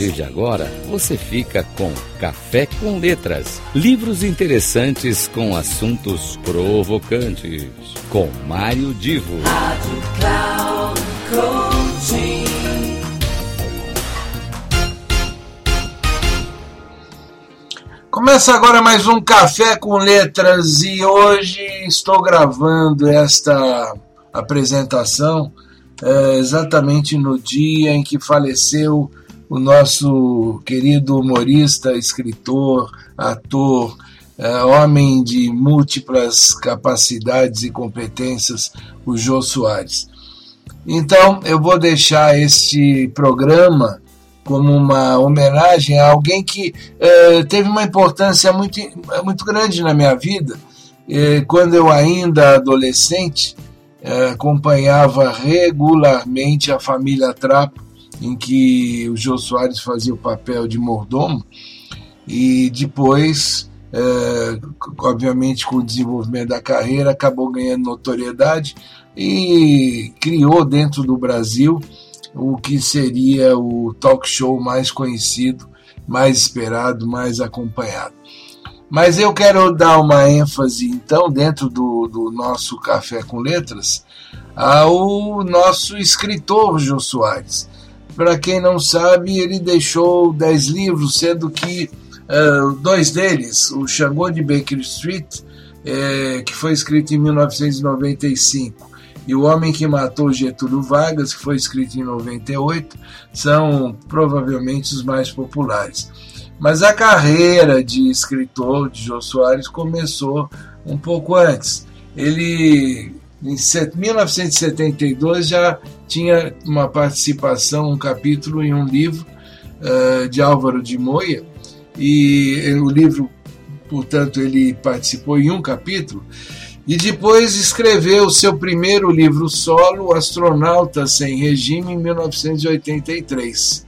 partir de agora, você fica com Café com Letras, livros interessantes com assuntos provocantes, com Mário Divo. Rádio Cloud Coaching. Começa agora mais um Café com Letras e hoje estou gravando esta apresentação é, exatamente no dia em que faleceu o nosso querido humorista, escritor, ator, é, homem de múltiplas capacidades e competências, o Jô Soares. Então, eu vou deixar este programa como uma homenagem a alguém que é, teve uma importância muito, muito grande na minha vida. É, quando eu ainda adolescente, é, acompanhava regularmente a família Trapo, em que o Jô Soares fazia o papel de mordomo, e depois, é, obviamente, com o desenvolvimento da carreira, acabou ganhando notoriedade e criou dentro do Brasil o que seria o talk show mais conhecido, mais esperado, mais acompanhado. Mas eu quero dar uma ênfase, então, dentro do, do nosso Café com Letras, ao nosso escritor Jô Soares. Para quem não sabe, ele deixou dez livros, sendo que uh, dois deles, o Xangô de Baker Street, é, que foi escrito em 1995, e O Homem que Matou Getúlio Vargas, que foi escrito em 98, são provavelmente os mais populares. Mas a carreira de escritor de Jô Soares começou um pouco antes. Ele, em 1972, já tinha uma participação, um capítulo em um livro uh, de Álvaro de Moia, e o livro, portanto, ele participou em um capítulo, e depois escreveu o seu primeiro livro solo, Astronauta Sem Regime, em 1983.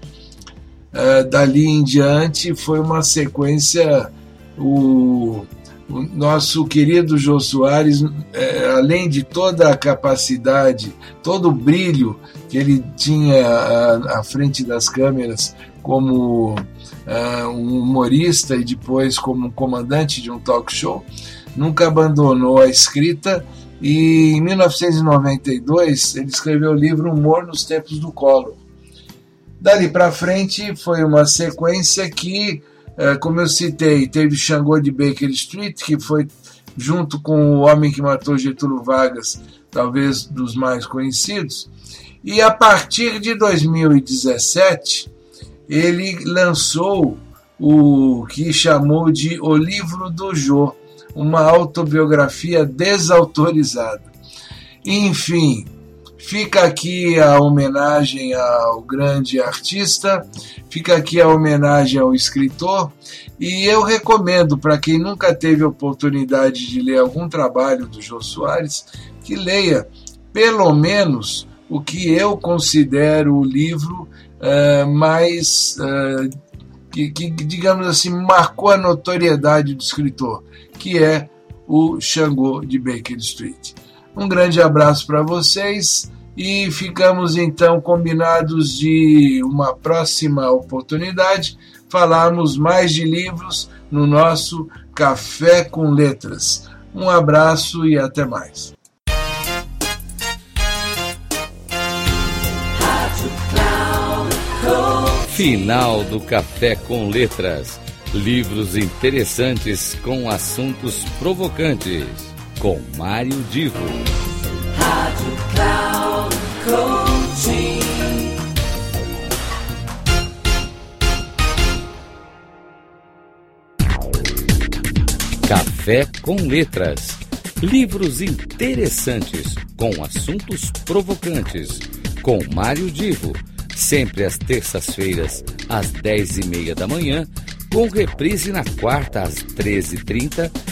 Uh, dali em diante foi uma sequência. O, o nosso querido Jô Soares, é, além de toda a capacidade, todo o brilho que ele tinha à, à frente das câmeras como uh, um humorista e depois como comandante de um talk show, nunca abandonou a escrita e em 1992 ele escreveu o livro Humor nos Tempos do Collor Dali para frente foi uma sequência que, como eu citei, teve Xangô de Baker Street, que foi junto com o Homem que Matou Getúlio Vargas, talvez dos mais conhecidos. E a partir de 2017, ele lançou o que chamou de O Livro do Jô, uma autobiografia desautorizada. Enfim, Fica aqui a homenagem ao grande artista, fica aqui a homenagem ao escritor, e eu recomendo para quem nunca teve oportunidade de ler algum trabalho do Jô Soares, que leia pelo menos o que eu considero o livro uh, mais. Uh, que, que, digamos assim, marcou a notoriedade do escritor, que é o Xangô de Baker Street. Um grande abraço para vocês e ficamos então combinados de uma próxima oportunidade falarmos mais de livros no nosso Café com Letras. Um abraço e até mais. Final do Café com Letras. Livros interessantes com assuntos provocantes. Com Mário Divo. Rádio Cloud Coaching. Café com Letras. Livros interessantes com assuntos provocantes. Com Mário Divo. Sempre às terças-feiras, às dez e meia da manhã, com reprise na quarta às 13h30